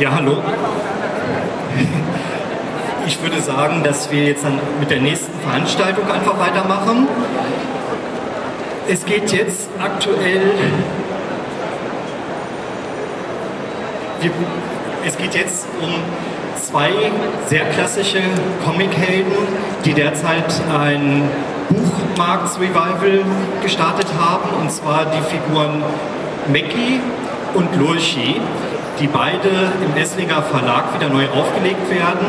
Ja, hallo. Ich würde sagen, dass wir jetzt dann mit der nächsten Veranstaltung einfach weitermachen. Es geht jetzt aktuell. Es geht jetzt um zwei sehr klassische Comichelden, die derzeit ein Buchmarkts-Revival gestartet haben, und zwar die Figuren Mackie und Lurchi, die beide im Esslinger Verlag wieder neu aufgelegt werden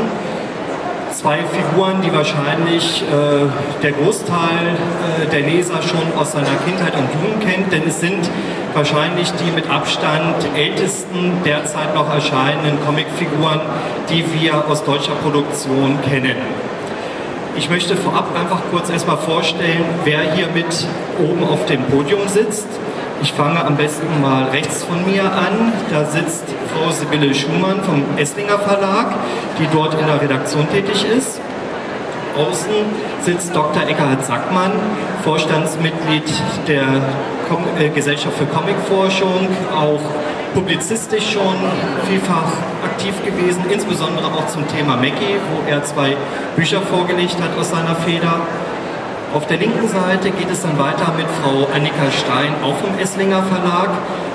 zwei Figuren, die wahrscheinlich äh, der Großteil äh, der Leser schon aus seiner Kindheit und Jugend kennt, denn es sind wahrscheinlich die mit Abstand ältesten derzeit noch erscheinenden Comicfiguren, die wir aus deutscher Produktion kennen. Ich möchte vorab einfach kurz erstmal vorstellen, wer hier mit oben auf dem Podium sitzt. Ich fange am besten mal rechts von mir an. Da sitzt Frau Sibylle Schumann vom Esslinger Verlag, die dort in der Redaktion tätig ist. Außen sitzt Dr. Eckhard Sackmann, Vorstandsmitglied der Kom äh, Gesellschaft für Comicforschung, auch publizistisch schon vielfach aktiv gewesen, insbesondere auch zum Thema Mackie, wo er zwei Bücher vorgelegt hat aus seiner Feder. Auf der linken Seite geht es dann weiter mit Frau Annika Stein, auch vom Esslinger Verlag.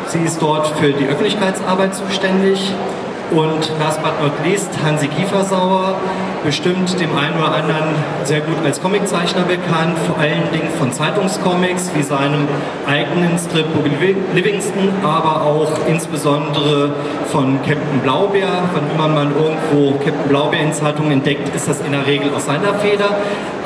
Sie ist dort für die Öffentlichkeitsarbeit zuständig. Und last but not least Hansi Kiefersauer, bestimmt dem einen oder anderen sehr gut als Comiczeichner bekannt, vor allen Dingen von Zeitungscomics wie seinem eigenen Strip Livingston, aber auch insbesondere von Captain Blaubeer. Wann immer man irgendwo Captain Blaubeer in Zeitungen entdeckt, ist das in der Regel aus seiner Feder.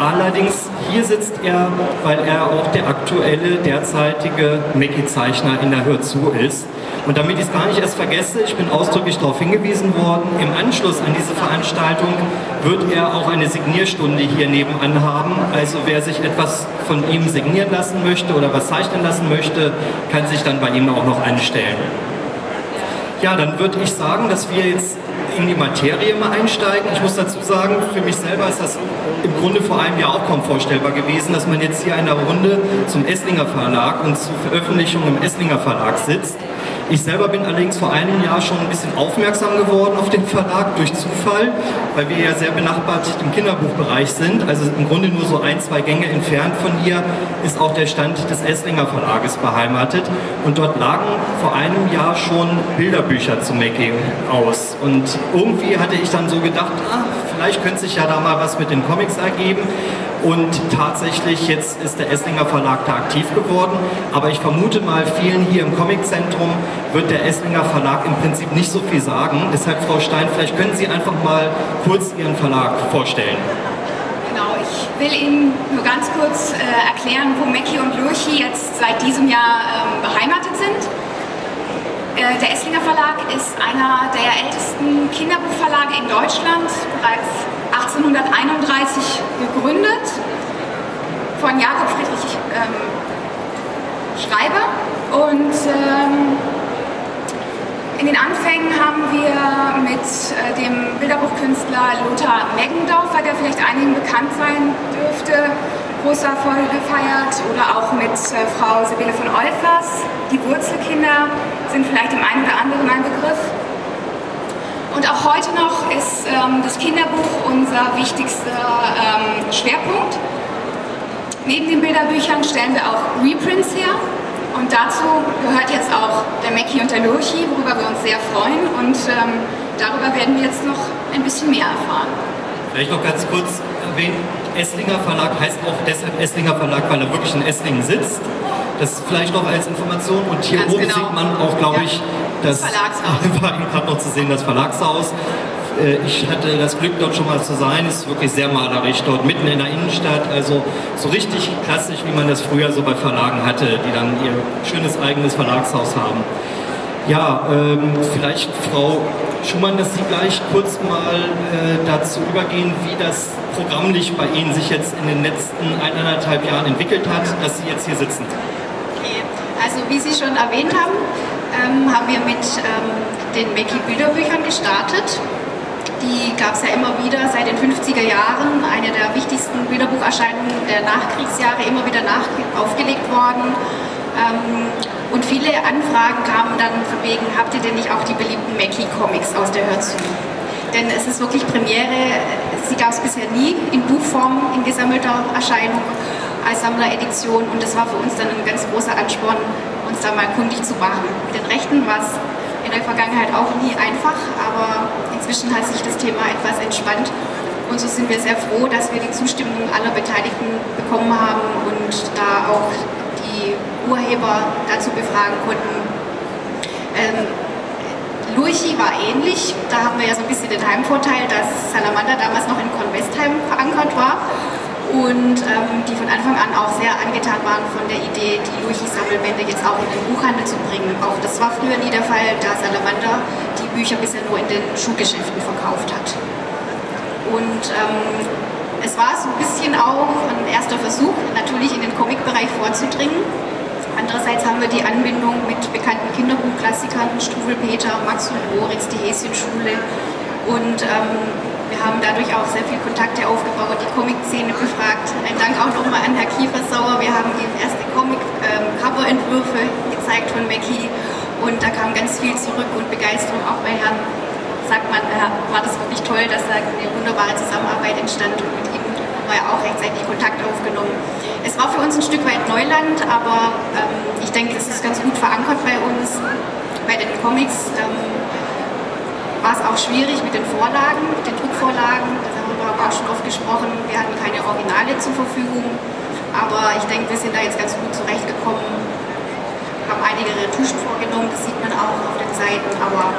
Allerdings hier sitzt er, weil er auch der aktuelle, derzeitige Mackie-Zeichner in der Hör zu ist. Und damit ich es gar nicht erst vergesse, ich bin ausdrücklich darauf hingewiesen worden, im Anschluss an diese Veranstaltung wird er auch eine Signierstunde hier nebenan haben. Also wer sich etwas von ihm signieren lassen möchte oder was zeichnen lassen möchte, kann sich dann bei ihm auch noch anstellen. Ja, dann würde ich sagen, dass wir jetzt in die Materie mal einsteigen. Ich muss dazu sagen, für mich selber ist das im Grunde vor einem Jahr auch kaum vorstellbar gewesen, dass man jetzt hier in einer Runde zum Esslinger Verlag und zur Veröffentlichung im Esslinger Verlag sitzt. Ich selber bin allerdings vor einem Jahr schon ein bisschen aufmerksam geworden auf den Verlag durch Zufall, weil wir ja sehr benachbart im Kinderbuchbereich sind. Also im Grunde nur so ein, zwei Gänge entfernt von hier ist auch der Stand des Esslinger Verlages beheimatet. Und dort lagen vor einem Jahr schon Bilderbücher zu Mackie aus. Und irgendwie hatte ich dann so gedacht, ah, vielleicht könnte sich ja da mal was mit den Comics ergeben. Und tatsächlich, jetzt ist der Esslinger Verlag da aktiv geworden. Aber ich vermute mal, vielen hier im Comiczentrum wird der Esslinger Verlag im Prinzip nicht so viel sagen. Deshalb, Frau Stein, vielleicht können Sie einfach mal kurz Ihren Verlag vorstellen. Genau, ich will Ihnen nur ganz kurz äh, erklären, wo Mecki und Lurchi jetzt seit diesem Jahr ähm, beheimatet sind. Äh, der Esslinger Verlag ist einer der ältesten Kinderbuchverlage in Deutschland, bereits 1831 gegründet von Jakob Friedrich ähm, Schreiber. Und ähm, in den Anfängen haben wir mit äh, dem Bilderbuchkünstler Lothar Meggendorfer, der vielleicht einigen bekannt sein dürfte, große Erfolge gefeiert. Oder auch mit äh, Frau Sibylle von Olfers. Die Wurzelkinder sind vielleicht dem einen oder anderen ein Begriff. Und auch heute noch ist ähm, das Kinderbuch unser wichtigster ähm, Schwerpunkt. Neben den Bilderbüchern stellen wir auch Reprints her. Und dazu gehört jetzt auch der Mackie und der Lurchi, worüber wir uns sehr freuen. Und ähm, darüber werden wir jetzt noch ein bisschen mehr erfahren. Vielleicht noch ganz kurz erwähnen, Esslinger Verlag heißt auch deshalb Esslinger Verlag, weil er wirklich in Esslingen sitzt. Das vielleicht noch als Information. Und hier Ganz oben genau. sieht man auch, glaube ja. ich, das, das Verlagshaus. war gerade noch zu sehen, das Verlagshaus. Äh, ich hatte das Glück, dort schon mal zu sein. Es ist wirklich sehr malerisch dort, mitten in der Innenstadt. Also so richtig klassisch, wie man das früher so bei Verlagen hatte, die dann ihr schönes eigenes Verlagshaus haben. Ja, ähm, vielleicht Frau Schumann, dass Sie gleich kurz mal äh, dazu übergehen, wie das programmlich bei Ihnen sich jetzt in den letzten eineinhalb Jahren entwickelt hat, dass Sie jetzt hier sitzen. Okay, also wie Sie schon erwähnt haben, ähm, haben wir mit ähm, den Mackie-Bilderbüchern gestartet. Die gab es ja immer wieder seit den 50er Jahren, eine der wichtigsten Bilderbucherscheinungen der Nachkriegsjahre, immer wieder nach aufgelegt worden. Ähm, Und viele Anfragen kamen dann von wegen, habt ihr denn nicht auch die beliebten Mackie-Comics aus der Hörzu? Denn es ist wirklich Premiere, sie gab es bisher nie in Buchform, in gesammelter Erscheinung als Sammleredition und das war für uns dann ein ganz großer Ansporn, uns da mal kundig zu machen. Mit den Rechten war es in der Vergangenheit auch nie einfach, aber inzwischen hat sich das Thema etwas entspannt. Und so sind wir sehr froh, dass wir die Zustimmung aller Beteiligten bekommen haben und da auch die Urheber dazu befragen konnten. Ähm, Lurchi war ähnlich, da haben wir ja so ein bisschen den Heimvorteil, dass Salamander damals noch in Convestheim verankert war und ähm, die von Anfang an auch sehr angetan waren von der Idee, die Lurchi-Sammelbände jetzt auch in den Buchhandel zu bringen. Auch das war früher nie der Fall, da Salamander die Bücher bisher nur in den Schuhgeschäften verkauft hat. Und ähm, es war so ein bisschen auch ein erster Versuch, natürlich in den Comic-Bereich vorzudringen. Andererseits haben wir die Anbindung mit bekannten Kinderbuchklassikern, Struwel Peter, Max und Moritz, die Häschenschule und ähm, wir haben dadurch auch sehr viele Kontakte aufgebaut, die Comic-Szene befragt. Ein Dank auch nochmal an Herr Kiefersauer. Wir haben ihm erste Comic-Cover-Entwürfe gezeigt von Mackie und da kam ganz viel zurück und Begeisterung. Auch bei Herrn sagt man, war das wirklich toll, dass da eine wunderbare Zusammenarbeit entstand und mit ihm wir ja auch rechtzeitig Kontakt aufgenommen. Es war für uns ein Stück weit Neuland, aber ähm, ich denke, es ist ganz gut verankert bei uns, bei den Comics. Ähm, war es auch schwierig mit den Vorlagen, mit den Druckvorlagen. Darüber haben wir auch schon oft gesprochen. Wir hatten keine Originale zur Verfügung. Aber ich denke, wir sind da jetzt ganz gut zurechtgekommen. Haben einige Retuschen vorgenommen, das sieht man auch auf den Seiten. Aber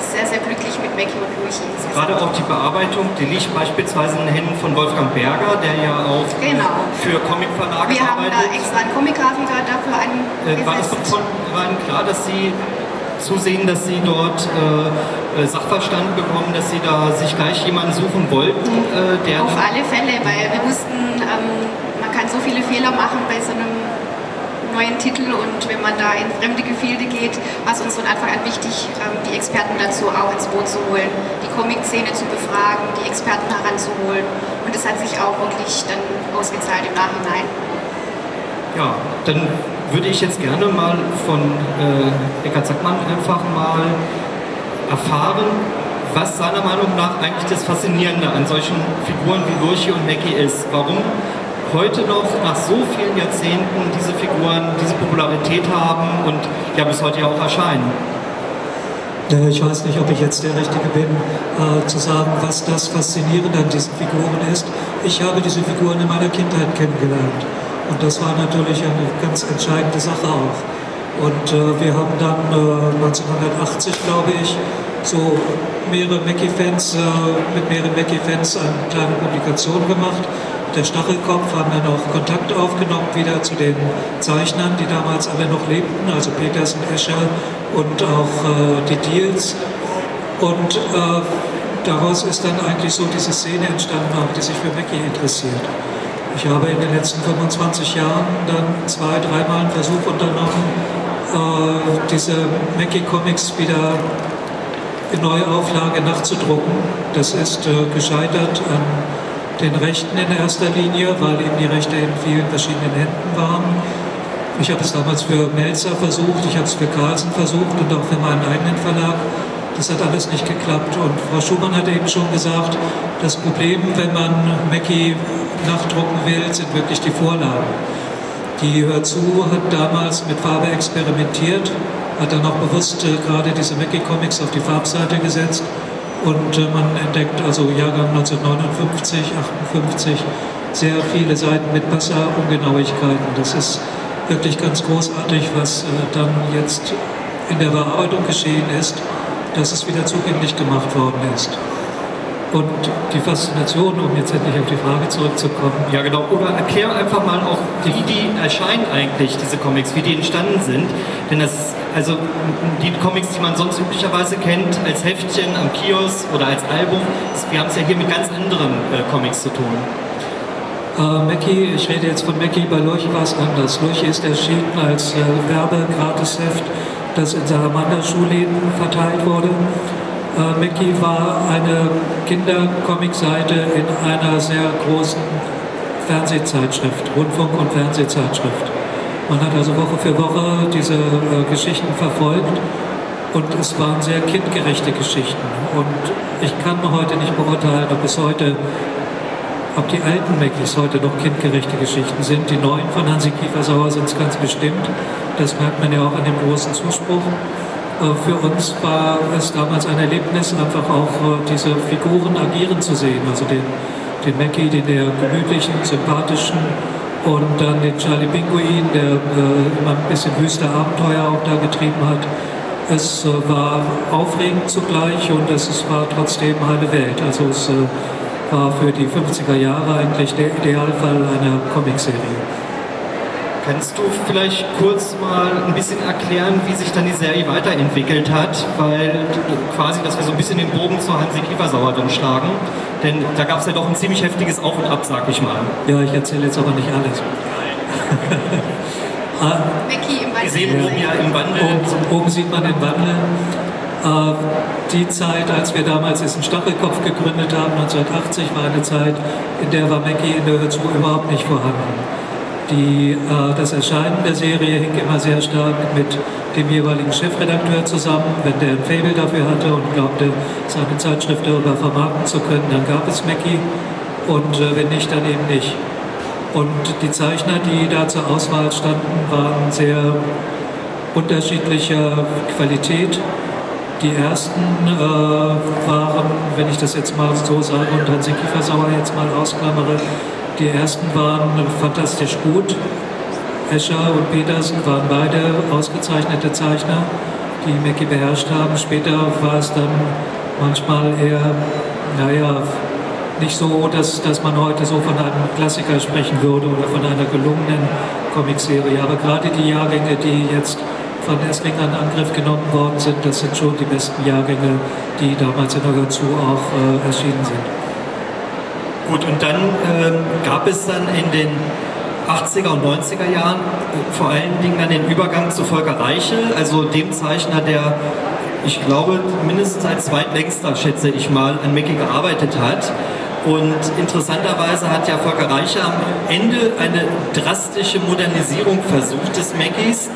sehr, sehr glücklich mit Mackie und Luigi. Gerade auch die Bearbeitung, die liegt beispielsweise in den Händen von Wolfgang Berger, der ja auch genau. für Comicverlage arbeitet. Wir haben da extra einen Comic-Grafiker dafür angesetzt. Äh, war das von vornherein klar, dass Sie zusehen, dass Sie dort äh, äh, Sachverstand bekommen, dass Sie da sich gleich jemanden suchen wollten? Äh, der Auf alle Fälle, weil wir wussten, ähm, man kann so viele Fehler machen bei so einem neuen Titel und wenn man da in fremde Gefilde geht, war es uns von Anfang an wichtig, ähm, die Experten dazu auch ins Boot zu holen, die Comic-Szene zu befragen, die Experten heranzuholen und das hat sich auch wirklich dann ausgezahlt im Nachhinein. Ja, dann würde ich jetzt gerne mal von äh, Eckhard Sackmann einfach mal erfahren, was seiner Meinung nach eigentlich das Faszinierende an solchen Figuren wie Lurchi und Mackie ist. Warum heute noch nach so vielen Jahrzehnten diese Figuren diese Popularität haben und ja bis heute ja auch erscheinen. Ich weiß nicht, ob ich jetzt der Richtige bin, äh, zu sagen, was das Faszinierende an diesen Figuren ist. Ich habe diese Figuren in meiner Kindheit kennengelernt. Und das war natürlich eine ganz entscheidende Sache auch. Und äh, wir haben dann äh, 1980, glaube ich, so mehrere Mackie-Fans, äh, mit mehreren Mackie-Fans eine kleine Publikation gemacht. Der Stachelkopf haben dann auch Kontakt aufgenommen wieder zu den Zeichnern, die damals alle noch lebten, also Petersen, Escher und auch äh, die Deals. Und äh, daraus ist dann eigentlich so diese Szene entstanden, auch die sich für Mackie interessiert. Ich habe in den letzten 25 Jahren dann zwei, dreimal einen Versuch unternommen, äh, diese Mackie Comics wieder in Neuauflage nachzudrucken. Das ist äh, gescheitert an den Rechten in erster Linie, weil eben die Rechte in vielen verschiedenen Händen waren. Ich habe es damals für Melzer versucht, ich habe es für Carlsen versucht und auch für meinen eigenen Verlag. Das hat alles nicht geklappt. Und Frau Schumann hat eben schon gesagt, das Problem, wenn man Mackie nachdrucken will, sind wirklich die Vorlagen. Die Hörzu hat damals mit Farbe experimentiert, hat dann auch bewusst äh, gerade diese Mackie Comics auf die Farbseite gesetzt und äh, man entdeckt also Jahrgang 1959, 58 sehr viele Seiten mit Passerungenauigkeiten. Das ist wirklich ganz großartig, was äh, dann jetzt in der Bearbeitung geschehen ist dass es wieder zugänglich gemacht worden ist. Und die Faszination, um jetzt endlich auf die Frage zurückzukommen. Ja, genau. Oder erklär einfach mal auch, wie die erscheinen eigentlich, diese Comics, wie die entstanden sind. Denn das, also die Comics, die man sonst üblicherweise kennt, als Heftchen am Kiosk oder als Album, wir haben es ja hier mit ganz anderen äh, Comics zu tun. Uh, Mackie, ich rede jetzt von Mackie, bei Lurch war es anders. Lurch ist erschienen als äh, Werbe-Gratisheft das in Salamander-Schulläden verteilt wurde. Äh, Mickey war eine Kindercomic-Seite in einer sehr großen Fernsehzeitschrift, Rundfunk- und Fernsehzeitschrift. Man hat also Woche für Woche diese äh, Geschichten verfolgt und es waren sehr kindgerechte Geschichten. Und ich kann heute nicht beurteilen, ob es heute, ob die alten Mackies heute noch kindgerechte Geschichten sind. Die neuen von Hansi Kiefersauer sind es ganz bestimmt. Das merkt man ja auch an dem großen Zuspruch. Äh, für uns war es damals ein Erlebnis, einfach auch äh, diese Figuren agieren zu sehen. Also den, den Mackie, den der gemütlichen, sympathischen und dann den Charlie Pinguin, der äh, immer ein bisschen wüste Abenteuer auch da getrieben hat. Es war aufregend zugleich und es war trotzdem heile Welt. Also es war für die 50er Jahre eigentlich der Idealfall einer Comicserie. Kannst du vielleicht kurz mal ein bisschen erklären, wie sich dann die Serie weiterentwickelt hat? Weil quasi, dass wir so ein bisschen den Bogen zu Hansi Kiefersauer dann schlagen. Denn da gab es ja doch ein ziemlich heftiges Auf und Ab, sag ich mal. Ja, ich erzähle jetzt aber nicht alles. ah, Becky im Wir sehen oben ja im Wandel. Oben, oben sieht man den Wandel. Äh, die Zeit, als wir damals diesen Stachelkopf gegründet haben, 1980, war eine Zeit, in der war Mackie in der Hörzu überhaupt nicht vorhanden. Die, äh, das Erscheinen der Serie hing immer sehr stark mit dem jeweiligen Chefredakteur zusammen. Wenn der ein Fable dafür hatte und glaubte, seine Zeitschrift darüber vermarkten zu können, dann gab es Mackie und äh, wenn nicht, dann eben nicht. Und die Zeichner, die da zur Auswahl standen, waren sehr unterschiedlicher Qualität. Die ersten äh, waren, wenn ich das jetzt mal so sage und Hansi Kiefersauer jetzt mal ausklammere, die ersten waren fantastisch gut. Escher und Petersen waren beide ausgezeichnete Zeichner, die Mackie beherrscht haben. Später war es dann manchmal eher, naja, nicht so, dass, dass man heute so von einem Klassiker sprechen würde oder von einer gelungenen Comicserie. Aber gerade die Jahrgänge, die jetzt von Essling an Angriff genommen worden sind, das sind schon die besten Jahrgänge, die damals in der dazu auch äh, erschienen sind. Gut, und dann ähm, gab es dann in den 80er und 90er Jahren äh, vor allen Dingen dann den Übergang zu Volker Reichel, also dem Zeichner, der ich glaube mindestens als zweitlängster, schätze ich mal, an Mickey gearbeitet hat. Und interessanterweise hat ja Volker Reicher am Ende eine drastische Modernisierung versucht des Mackies.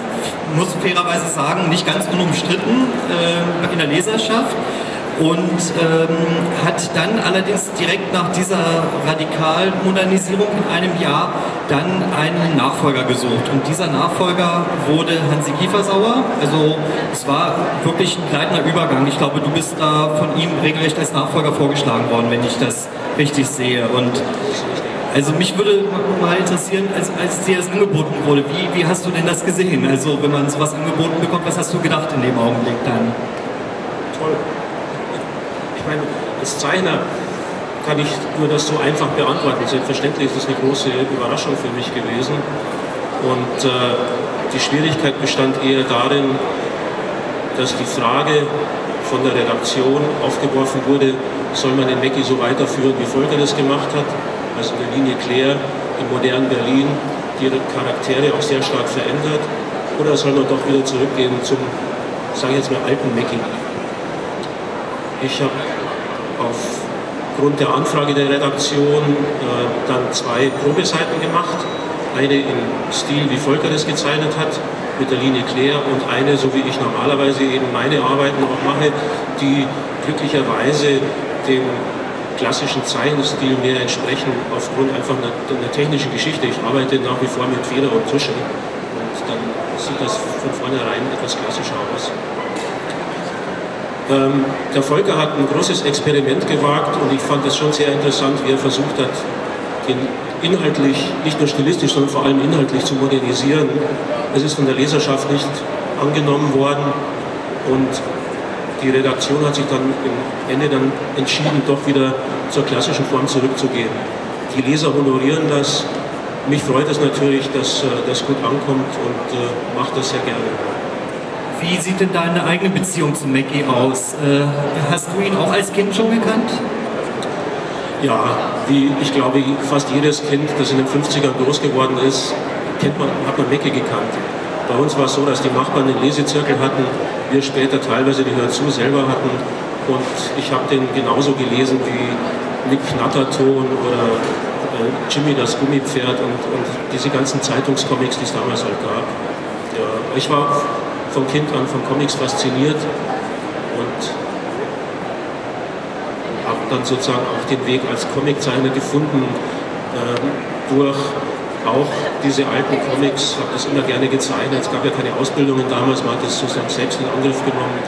Muss fairerweise sagen, nicht ganz unumstritten äh, in der Leserschaft und ähm, hat dann allerdings direkt nach dieser Radikalmodernisierung in einem Jahr dann einen Nachfolger gesucht. Und dieser Nachfolger wurde Hansi Kiefersauer. Also es war wirklich ein kleiner Übergang. Ich glaube, du bist da von ihm regelrecht als Nachfolger vorgeschlagen worden, wenn ich das richtig sehe. Und also mich würde mal interessieren, als, als dir das angeboten wurde, wie, wie hast du denn das gesehen? Also wenn man sowas angeboten bekommt, was hast du gedacht in dem Augenblick dann? Toll meine, als Zeichner kann ich nur das so einfach beantworten. Selbstverständlich ist es eine große Überraschung für mich gewesen. Und äh, die Schwierigkeit bestand eher darin, dass die Frage von der Redaktion aufgeworfen wurde, soll man den Mackie so weiterführen, wie Volker das gemacht hat, also in der Linie Claire im modernen Berlin, die Charaktere auch sehr stark verändert, oder soll man doch wieder zurückgehen zum, sage ich jetzt mal, alten Mackie. Ich habe aufgrund der Anfrage der Redaktion äh, dann zwei Probeseiten gemacht. Eine im Stil, wie Volker das gezeichnet hat, mit der Linie Claire und eine, so wie ich normalerweise eben meine Arbeiten auch mache, die glücklicherweise dem klassischen Zeichenstil mehr entsprechen, aufgrund einfach einer, einer technischen Geschichte. Ich arbeite nach wie vor mit Feder und Tusche und dann sieht das von vornherein etwas klassischer aus. Ähm, der Volker hat ein großes Experiment gewagt und ich fand es schon sehr interessant, wie er versucht hat, den inhaltlich, nicht nur stilistisch, sondern vor allem inhaltlich zu modernisieren. Es ist von der Leserschaft nicht angenommen worden und die Redaktion hat sich dann im Ende dann entschieden, doch wieder zur klassischen Form zurückzugehen. Die Leser honorieren das. Mich freut es natürlich, dass äh, das gut ankommt und äh, macht das sehr gerne. Wie sieht denn deine eigene Beziehung zu Mackie aus? Äh, hast du ihn auch als Kind schon gekannt? Ja, wie ich glaube, fast jedes Kind, das in den 50ern groß geworden ist, kennt man, hat man Mackie gekannt. Bei uns war es so, dass die Nachbarn den Lesezirkel hatten, wir später teilweise die Hörzu selber hatten und ich habe den genauso gelesen wie Nick Knatterton oder äh, Jimmy das Gummipferd und, und diese ganzen Zeitungscomics, die es damals halt gab. Ja, ich war von Kind an von Comics fasziniert und habe dann sozusagen auch den Weg als Comiczeichner gefunden äh, durch auch diese alten Comics, habe das immer gerne gezeichnet. Es gab ja keine Ausbildungen damals, man hat das sozusagen selbst in Angriff genommen.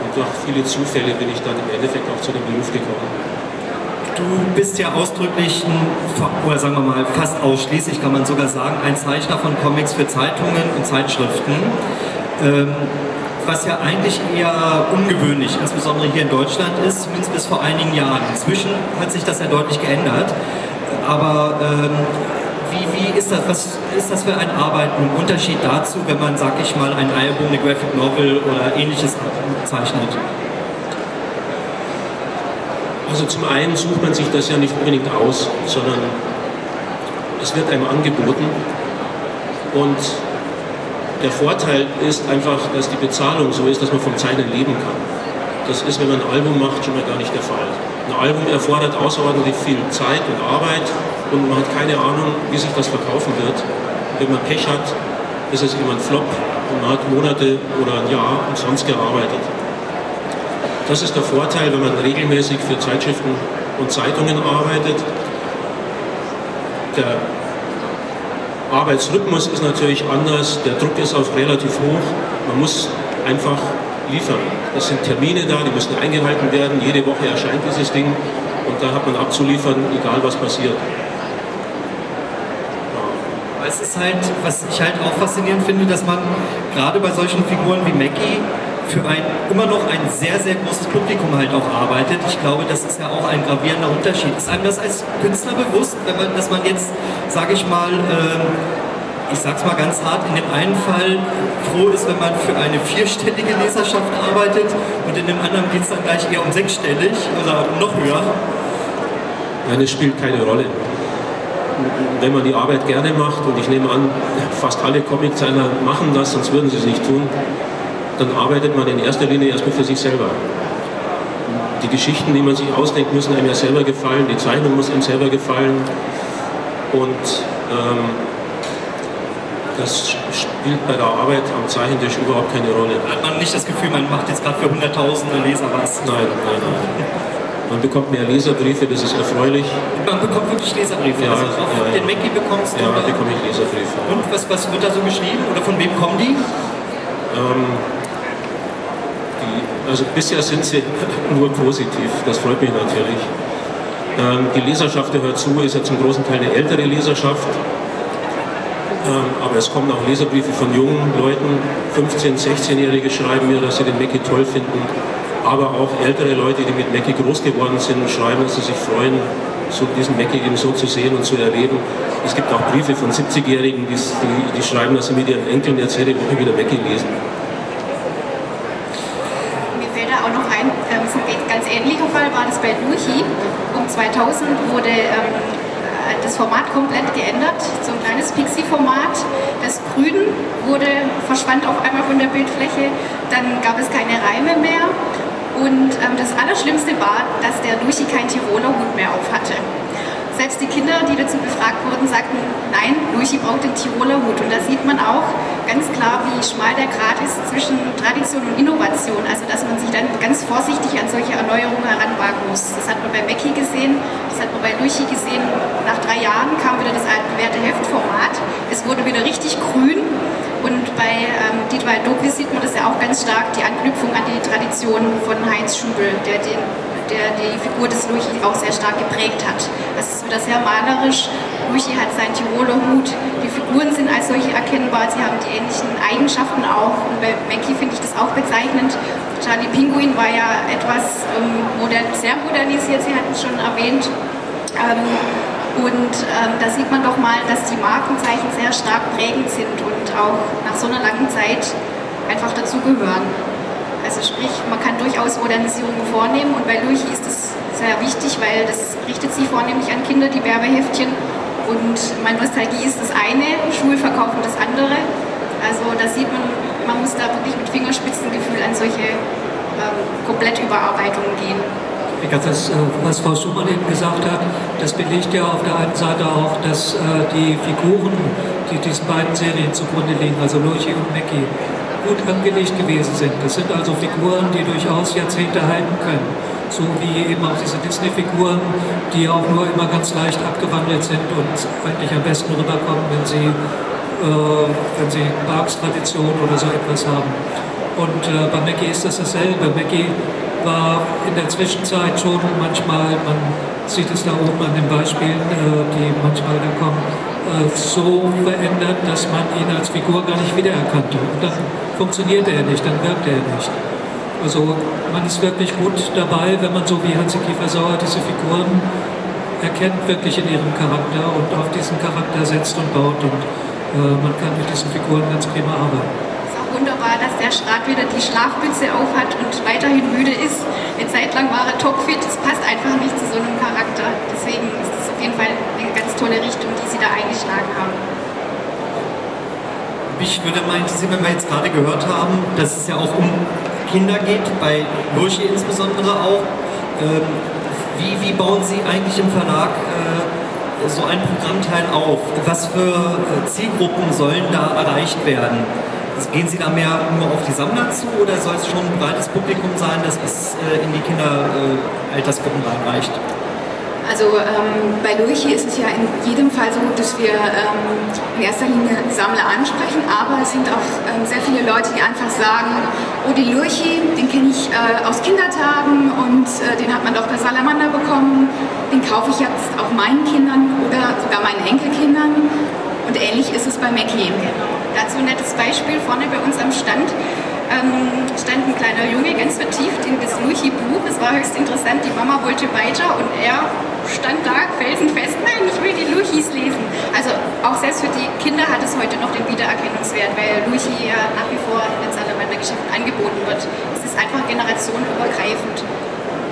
Und durch viele Zufälle bin ich dann im Endeffekt auch zu dem Beruf gekommen. Du bist ja ausdrücklich, oder sagen wir mal fast ausschließlich, kann man sogar sagen, ein Zeichner von Comics für Zeitungen und Zeitschriften. Ähm, was ja eigentlich eher ungewöhnlich, insbesondere hier in Deutschland ist, zumindest bis vor einigen Jahren. Inzwischen hat sich das ja deutlich geändert. Aber ähm, wie, wie ist das, was ist das für ein Arbeiten im Unterschied dazu, wenn man, sag ich mal, ein Album, eine Graphic Novel oder ähnliches zeichnet? Also zum einen sucht man sich das ja nicht unbedingt aus, sondern es wird einem angeboten und der Vorteil ist einfach, dass die Bezahlung so ist, dass man vom Zeichnen leben kann. Das ist, wenn man ein Album macht, schon mal gar nicht der Fall. Ein Album erfordert außerordentlich viel Zeit und Arbeit und man hat keine Ahnung, wie sich das verkaufen wird. Wenn man Pech hat, ist es immer ein Flop und man hat Monate oder ein Jahr umsonst gearbeitet. Das ist der Vorteil, wenn man regelmäßig für Zeitschriften und Zeitungen arbeitet. Der Arbeitsrhythmus ist natürlich anders, der Druck ist auch relativ hoch. Man muss einfach liefern. Es sind Termine da, die müssen eingehalten werden. Jede Woche erscheint dieses Ding und da hat man abzuliefern, egal was passiert es ist halt, was ich halt auch faszinierend finde, dass man gerade bei solchen Figuren wie Mackie für ein immer noch ein sehr, sehr großes Publikum halt auch arbeitet. Ich glaube, das ist ja auch ein gravierender Unterschied. Ist einem das als Künstler bewusst, wenn man, dass man jetzt, sage ich mal, äh, ich sag's mal ganz hart, in dem einen Fall froh ist, wenn man für eine vierstellige Leserschaft arbeitet und in dem anderen geht es dann gleich eher um sechsstellig oder noch höher? Nein, es spielt keine Rolle wenn man die Arbeit gerne macht, und ich nehme an, fast alle Comiczeichner machen das, sonst würden sie es nicht tun, dann arbeitet man in erster Linie erstmal für sich selber. Die Geschichten, die man sich ausdenkt, müssen einem ja selber gefallen, die Zeichnung muss einem selber gefallen und ähm, das spielt bei der Arbeit am Zeichentisch überhaupt keine Rolle. Hat man nicht das Gefühl, man macht jetzt gerade für hunderttausende Leser was? Nein, nein, nein. Man bekommt mehr Leserbriefe, das ist erfreulich. Man bekommt wirklich Leserbriefe. Ja, also auf ja, den Mackie bekommst du. Ja, bekomme ich Leserbriefe. Und was, was wird da so geschrieben? Oder von wem kommen die? Ähm, die also bisher sind sie nur positiv, das freut mich natürlich. Ähm, die Leserschaft, der hört zu, ist ja zum großen Teil eine ältere Leserschaft. Ähm, aber es kommen auch Leserbriefe von jungen Leuten, 15-, 16-Jährige schreiben mir, dass sie den Mackie toll finden aber auch ältere Leute, die mit Mackie groß geworden sind, schreiben, dass sie sich freuen, so diesen Mackie eben so zu sehen und zu erleben. Es gibt auch Briefe von 70-Jährigen, die, die, die, schreiben, dass sie mit ihren Enkeln jetzt jede Woche wieder Mackie lesen. Auch noch ein, ähm, ganz ähnlicher Fall war das bei Luchi. Um 2000 wurde ähm, das Format komplett geändert, so ein kleines Pixie-Format. Das Grün wurde, verschwand auf einmal von der Bildfläche, dann gab es keine Reime mehr und ähm, das Allerschlimmste war, dass der Luchi keinen Tiroler Hut mehr auf hatte. Selbst die Kinder, die dazu befragt wurden, sagten, nein, Luchi braucht den Tiroler Hut. Und da sieht man auch ganz klar, wie schmal der Grat ist zwischen Tradition und Innovation. Also, dass man sich dann ganz vorsichtig an solche Erneuerungen heranwagen muss. Das hat man bei Mackie gesehen, das hat man bei Luchi gesehen. Nach drei Jahren kam wieder das altbewährte Heftformat. Es wurde wieder richtig grün und bei ähm, Dietwald Dobis sieht man das ja auch ganz stark, die Anknüpfung an die Tradition von Heinz Schubel, der, den, der die Figur des Luchi auch sehr stark geprägt hat. Das ist wieder sehr malerisch. Luchi hat seinen Tiroler Hut. Die Figuren sind als solche erkennbar. Sie haben die ähnlichen Eigenschaften auch. Und bei Mackie finde ich das auch bezeichnend. Charlie Pinguin war ja etwas ähm, modern, sehr modernisiert, Sie hatten es schon erwähnt. Ähm, und ähm, da sieht man doch mal, dass die Markenzeichen sehr stark prägend sind und auch nach so einer langen Zeit einfach dazugehören. Also sprich, man kann durchaus Modernisierungen vornehmen und bei Luchi ist das sehr wichtig, weil das richtet sich vornehmlich an Kinder, die Werbeheftchen. Und meine Nostalgie ist das eine, Schulverkaufen das andere. Also da sieht man, man muss da wirklich mit Fingerspitzengefühl an solche ähm, Komplettüberarbeitungen gehen. das, äh, was Frau Schumann eben gesagt hat, das belegt ja auf der einen Seite auch, dass äh, die Figuren, die diesen beiden Serien zugrunde liegen, also Lurchi und Mackie, gut angelegt gewesen sind. Das sind also Figuren, die durchaus Jahrzehnte halten können. So wie eben auch diese Disney-Figuren, die auch nur immer ganz leicht abgewandelt sind und eigentlich am besten rüberkommen, wenn sie, äh, wenn sie Parks-Tradition oder so etwas haben. Und äh, bei Mackie ist das dasselbe. Mackie war in der Zwischenzeit schon manchmal, man sieht es da oben an den Beispielen, äh, die manchmal da kommen, äh, so verändert, dass man ihn als Figur gar nicht wiedererkannte. Und dann funktioniert er nicht, dann wirkt er nicht. Also man ist wirklich gut dabei, wenn man so wie Hansi Kiefer-Sauer diese Figuren erkennt wirklich in ihrem Charakter und auf diesen Charakter setzt und baut und äh, man kann mit diesen Figuren ganz prima arbeiten wunderbar, dass der Schrat wieder die Schlafmütze aufhat und weiterhin müde ist. Eine Zeit lang war er topfit, das passt einfach nicht zu so einem Charakter. Deswegen ist es auf jeden Fall eine ganz tolle Richtung, die sie da eingeschlagen haben. Mich würde mal interessieren, wenn wir jetzt gerade gehört haben, dass es ja auch um Kinder geht, bei Lurchi insbesondere auch. Ähm, wie, wie bauen Sie eigentlich im Verlag äh, so ein Programmteil auf? Was für äh, Zielgruppen sollen da erreicht werden? Gehen Sie da mehr nur auf die Sammler zu oder soll es schon ein breites Publikum sein, das bis äh, in die Kinderaltersgruppen äh, reinreicht? Also ähm, bei Lurchi ist es ja in jedem Fall so, dass wir ähm, in erster Linie Sammler ansprechen, aber es sind auch ähm, sehr viele Leute, die einfach sagen, oh, den Lurchi, den kenne ich äh, aus Kindertagen und äh, den hat man doch bei Salamander bekommen, den kaufe ich jetzt auch meinen Kindern oder sogar meinen Enkelkindern und ähnlich ist es bei Mackie. Dazu ein nettes Beispiel vorne bei uns am Stand. Ähm, stand ein kleiner Junge ganz vertieft in das Luchi-Buch. Es war höchst interessant, die Mama wollte weiter und er stand da felsenfest, nein, ich will die Luchis lesen. Also auch selbst für die Kinder hat es heute noch den Wiedererkennungswert, weil Luchi ja nach wie vor in den Salamandergeschäften angeboten wird. Es ist einfach generationenübergreifend.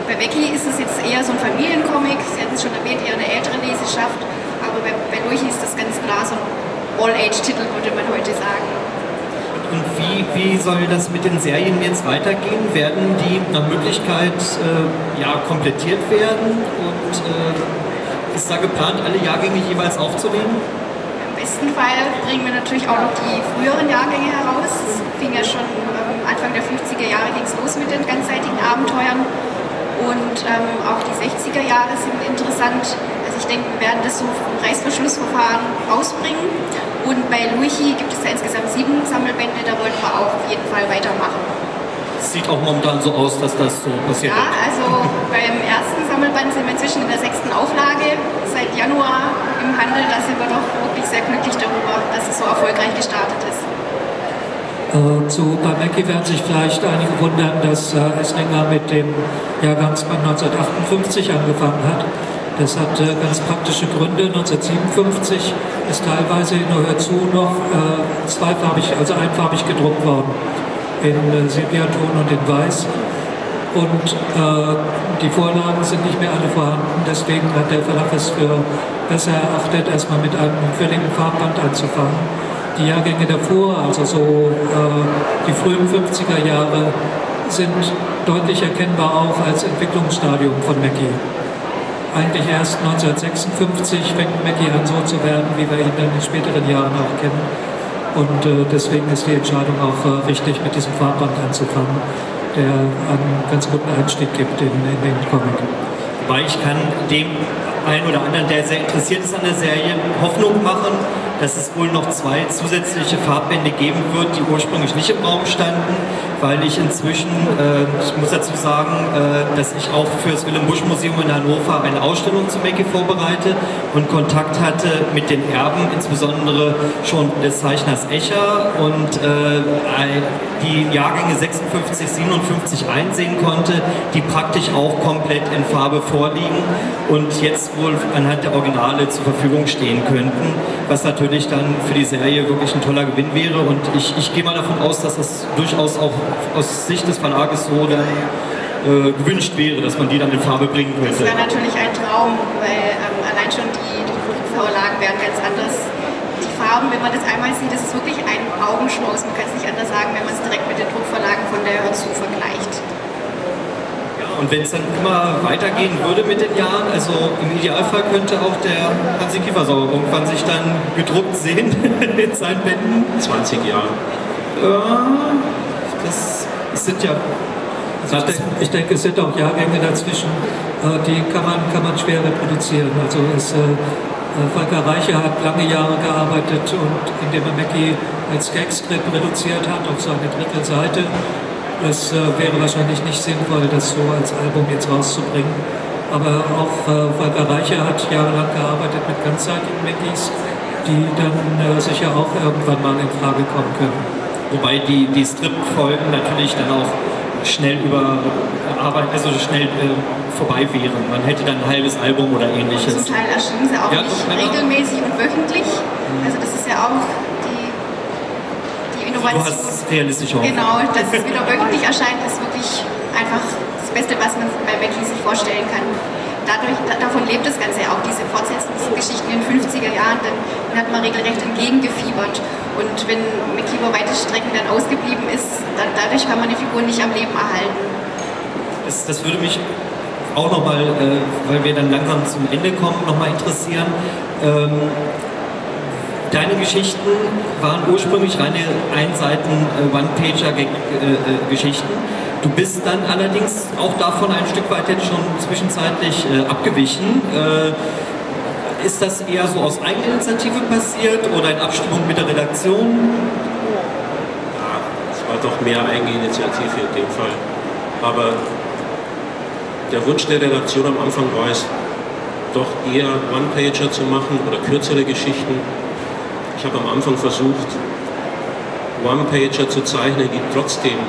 Bei Becky ist es jetzt eher so ein Familiencomic, Sie hatten es schon erwähnt, eher eine ältere Leseschaft, aber bei, bei Luchi ist das ganz klar so ein All-Age-Titel, würde man heute sagen. Und wie, wie soll das mit den Serien jetzt weitergehen? Werden die nach Möglichkeit äh, ja, komplettiert werden? Und äh, ist da geplant, alle Jahrgänge jeweils aufzunehmen? Im besten Fall bringen wir natürlich auch noch die früheren Jahrgänge heraus. Es fing ja schon ähm, Anfang der 50er Jahre ging los mit den ganzseitigen Abenteuern. Und ähm, auch die 60er Jahre sind interessant. Ich denke, wir werden das so vom Reißverschlussverfahren rausbringen. Und bei Luigi gibt es ja insgesamt sieben Sammelbände, da wollten wir auch auf jeden Fall weitermachen. Sieht auch momentan so aus, dass das so passiert. Ja, also beim ersten Sammelband sind wir inzwischen in der sechsten Auflage. Seit Januar im Handel, da sind wir doch wirklich sehr glücklich darüber, dass es so erfolgreich gestartet ist. Äh, zu, bei Mackie werden sich vielleicht einige wundern, dass äh, Esslinger mit dem Jahrgangsband 1958 angefangen hat. Das hat äh, ganz praktische Gründe. 1957 ist teilweise nur hörzu noch äh, zweifarbig, also einfarbig gedruckt worden. In äh, Sepiaton und in Weiß. Und die Vorlagen sind nicht mehr alle vorhanden. Deswegen hat der Verlag es für besser erachtet, erstmal mit einem völligen Farbband anzufangen. Die Jahrgänge davor, also so äh, die frühen 50er Jahre, sind deutlich erkennbar auch als Entwicklungsstadium von Mackie eigentlich erst 1956 fängt Mackie an so zu werden, wie wir ihn dann in späteren Jahren auch kennen. Und äh, deswegen ist die Entscheidung auch äh, richtig, mit diesem Farbband anzufangen, der einen ganz guten Einstieg gibt in, in den Comic. Weil ich kann dem einen oder anderen, der sehr interessiert ist an der Serie, Hoffnung machen, dass es wohl noch zwei zusätzliche Farbbände geben wird, die ursprünglich nicht im Raum standen, weil ich inzwischen, äh, ich muss dazu sagen, äh, dass ich auch für das Willem Busch Museum in Hannover eine Ausstellung zu Mackie vorbereite und Kontakt hatte mit den Erben, insbesondere schon des Zeichners Echer und äh, die Jahrgänge 56, 57 einsehen konnte, die praktisch auch komplett in Farbe vorliegen und jetzt wohl anhand der Originale zur Verfügung stehen könnten, was natürlich dann für die Serie wirklich ein toller Gewinn wäre und ich, ich gehe mal davon aus, dass das durchaus auch aus Sicht des Verlages so dann äh, gewünscht wäre, dass man die dann in Farbe bringen könnte. Das wäre natürlich ein Traum, weil ähm, allein schon die, die Vorlagen wären ganz anders. Die Farben, wenn man das einmal sieht, das ist wirklich ein Augenschmaus. Man kann es nicht anders sagen, wenn man es direkt mit den Druckvorlagen von der Hörzu vergleicht. Und wenn es dann immer weitergehen würde mit den Jahren, also im Idealfall könnte auch der Hansi Kiefersauer irgendwann sich dann gedruckt sehen in seinen Bänden. 20 Jahre. Ja, das, das sind ja also ich, denke, ich denke, es sind auch Jahrgänge dazwischen, äh, die kann man, kann man schwer reproduzieren. Also es, äh, äh, Volker Reiche hat lange Jahre gearbeitet und indem er Mackie als Gagstrip reduziert hat auf so eine Drittelseite. Es wäre wahrscheinlich nicht sinnvoll, das so als Album jetzt rauszubringen. Aber auch Volker Reiche hat jahrelang gearbeitet mit ganzseitigen Mackies, die dann sicher auch irgendwann mal in Frage kommen können. Wobei die, die Strip-Folgen natürlich dann auch schnell über Arbeit, also schnell äh, vorbei wären. Man hätte dann ein halbes Album oder ähnliches. Zum Teil erschien sie auch ja, nicht regelmäßig und wöchentlich. Also das ist ja auch die, die Innovation. Realistisch auch. Genau, dass es wieder wöchentlich erscheint, ist wirklich einfach das Beste, was man bei Becky sich vorstellen kann dadurch, davon lebt das Ganze ja auch, diese Fortsetzungsgeschichten in den 50er Jahren, dann, hat man regelrecht entgegengefiebert. Und wenn Mickey über weite Strecken dann ausgeblieben ist, dann, dadurch kann man die Figur nicht am Leben erhalten. Das, das würde mich auch nochmal, äh, weil wir dann langsam zum Ende kommen, nochmal interessieren. Ähm, deine Geschichten waren ursprünglich reine Einseiten One-Pager-Geschichten. Äh, Du bist dann allerdings auch davon ein Stück weit jetzt schon zwischenzeitlich äh, abgewichen. Äh, ist das eher so aus Eigeninitiative passiert oder in Abstimmung mit der Redaktion? Ja, es war doch mehr Eigeninitiative in dem Fall. Aber der Wunsch der Redaktion am Anfang war es, doch eher One-Pager zu machen oder kürzere Geschichten. Ich habe am Anfang versucht, One-Pager zu zeichnen, die trotzdem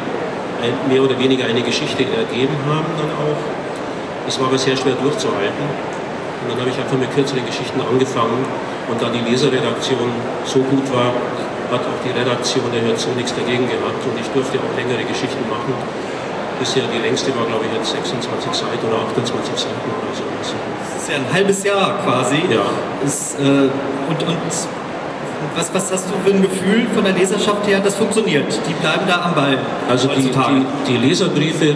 mehr oder weniger eine Geschichte ergeben haben dann auch. Das war aber sehr schwer durchzuhalten. Und dann habe ich einfach mit kürzeren Geschichten angefangen und da die Leserredaktion so gut war, hat auch die Redaktion der Hört so nichts dagegen gehabt und ich durfte auch längere Geschichten machen. Bisher die längste war, glaube ich, jetzt 26 Seiten oder 28 Seiten oder so. Das ist ja ein halbes Jahr quasi. Ja. Ist, äh, und, und was, was hast du für ein Gefühl von der Leserschaft her, das funktioniert? Die bleiben da am Ball. Also die, die, die Leserbriefe,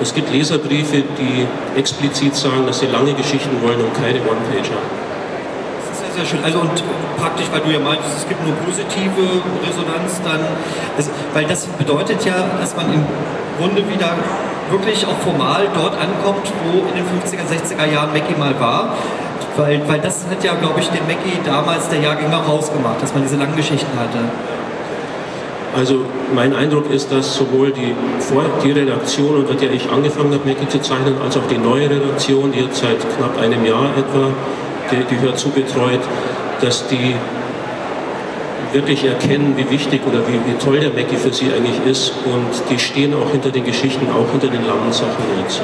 es gibt Leserbriefe, die explizit sagen, dass sie lange Geschichten wollen und keine One-Pager. Das ist sehr, sehr schön. Also und praktisch, weil du ja meintest, es gibt nur positive Resonanz, dann, also, weil das bedeutet ja, dass man im Grunde wieder wirklich auch formal dort ankommt, wo in den 50er, 60er Jahren Mackie mal war. Weil, weil das hat ja, glaube ich, den Mackie damals der Jahrgänger rausgemacht, dass man diese langen Geschichten hatte. Also mein Eindruck ist, dass sowohl die, die Redaktion, unter der ich angefangen habe, Mackie zu zeichnen, als auch die neue Redaktion, die jetzt seit knapp einem Jahr etwa die, die zu betreut, dass die wirklich erkennen, wie wichtig oder wie, wie toll der Mackie für sie eigentlich ist und die stehen auch hinter den Geschichten, auch hinter den langen Sachen jetzt.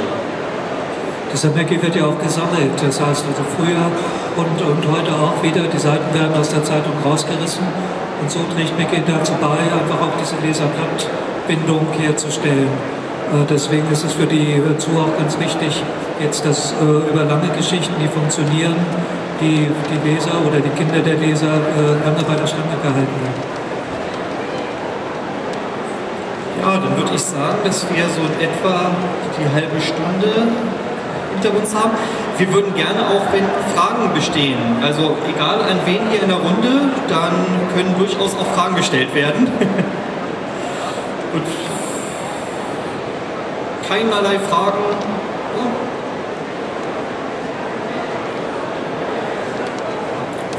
Dieser Mackie wird ja auch gesammelt, das heißt also früher und, und heute auch wieder, die Seiten werden aus der Zeitung rausgerissen und so trägt Mackie dazu bei, einfach auch diese Leserblattbindung herzustellen. Äh, deswegen ist es für die Zuhörer ganz wichtig, jetzt, dass äh, über lange Geschichten, die funktionieren, die, die Leser oder die Kinder der Leser äh, lange bei der Stange gehalten werden. Ja, dann würde ich sagen, dass wir so in etwa die halbe Stunde hinter uns haben. Wir würden gerne auch, wenn Fragen bestehen, also egal an wen hier in der Runde, dann können durchaus auch Fragen gestellt werden. Und keinerlei Fragen.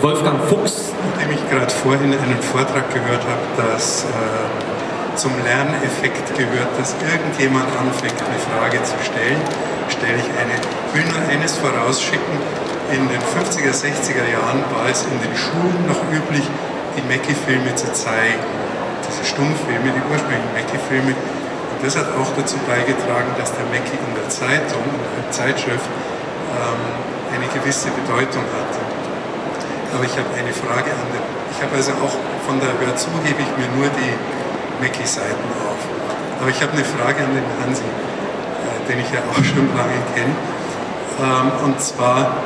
Wolfgang Fuchs. Nachdem ich gerade vorhin einen Vortrag gehört habe, dass äh, zum Lerneffekt gehört, dass irgendjemand anfängt, eine Frage zu stellen stelle ich eine. Ich will nur eines vorausschicken. In den 50er, 60er Jahren war es in den Schulen noch üblich, die Mackie-Filme zu zeigen. Diese Stummfilme, die ursprünglichen Mackie-Filme. Und das hat auch dazu beigetragen, dass der Mackie in der Zeitung, in der Zeitschrift, ähm, eine gewisse Bedeutung hatte. Aber ich habe eine Frage an den. Ich habe also auch von der Hör zu, hebe ich mir nur die Mackie-Seiten auf. Aber ich habe eine Frage an den Hansi den ich ja auch schon lange kenne. Ähm, und zwar,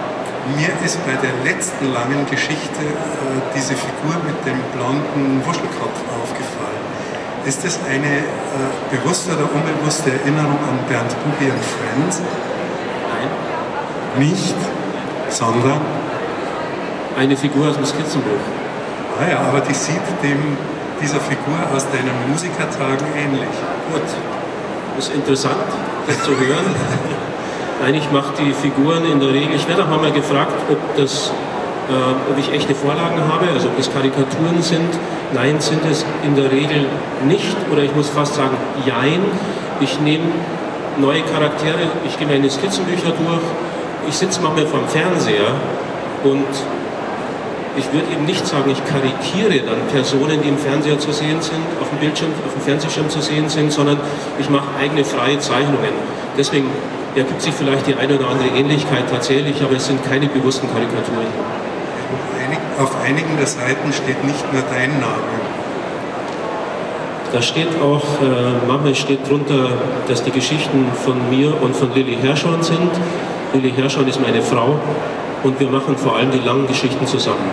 mir ist bei der letzten langen Geschichte äh, diese Figur mit dem blonden Wuschelkopf aufgefallen. Ist das eine äh, bewusste oder unbewusste Erinnerung an Bernd Buchi und Friends? Nein. Nicht, sondern? Eine Figur aus dem Skizzenbuch. Ah ja, aber die sieht dem, dieser Figur aus deinen Musikertagen ähnlich. Gut, ist interessant, das zu hören. Nein, ich mache die Figuren in der Regel, ich werde auch mal gefragt, ob, das, äh, ob ich echte Vorlagen habe, also ob das Karikaturen sind. Nein, sind es in der Regel nicht, oder ich muss fast sagen, jein. Ich nehme neue Charaktere, ich gehe meine Skizzenbücher durch, ich sitze manchmal vor dem Fernseher und ich würde eben nicht sagen, ich karikiere dann Personen, die im Fernseher zu sehen sind, auf dem Bildschirm, auf dem Fernsehschirm zu sehen sind, sondern ich mache eigene freie Zeichnungen. Deswegen ergibt sich vielleicht die eine oder andere Ähnlichkeit tatsächlich, aber es sind keine bewussten Karikaturen. Auf einigen der Seiten steht nicht nur dein Name. Da steht auch, äh, manchmal steht drunter, dass die Geschichten von mir und von Lilly Herschorn sind. Lilly Herschorn ist meine Frau und wir machen vor allem die langen Geschichten zusammen.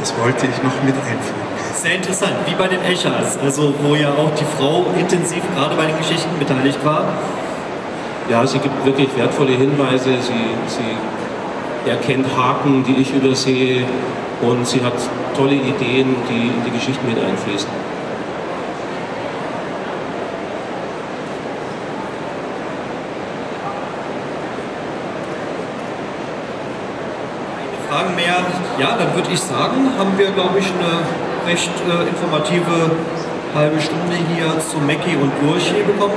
Das wollte ich noch mit einfügen. Sehr interessant, wie bei den Eschers, also wo ja auch die Frau intensiv gerade bei den Geschichten beteiligt war. Ja, sie gibt wirklich wertvolle Hinweise, sie, sie erkennt Haken, die ich übersehe und sie hat tolle Ideen, die in die Geschichten mit einfließen. Fragen mehr? Ja, dann würde ich sagen, haben wir, glaube ich, eine recht äh, informative halbe Stunde hier zu Mackie und Lurchi bekommen.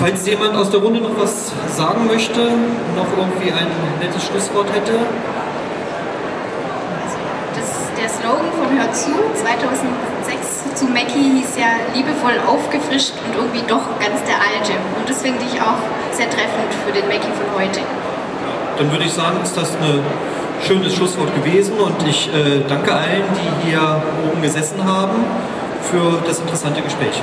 Falls jemand aus der Runde noch was sagen möchte, noch irgendwie ein nettes Schlusswort hätte. Das, der Slogan von Hör zu 2006 zu Mackie hieß ja liebevoll aufgefrischt und irgendwie doch ganz der alte. Und das finde ich auch sehr treffend für den Mackie von heute. Dann würde ich sagen, ist das ein schönes Schlusswort gewesen und ich äh, danke allen, die hier oben gesessen haben, für das interessante Gespräch.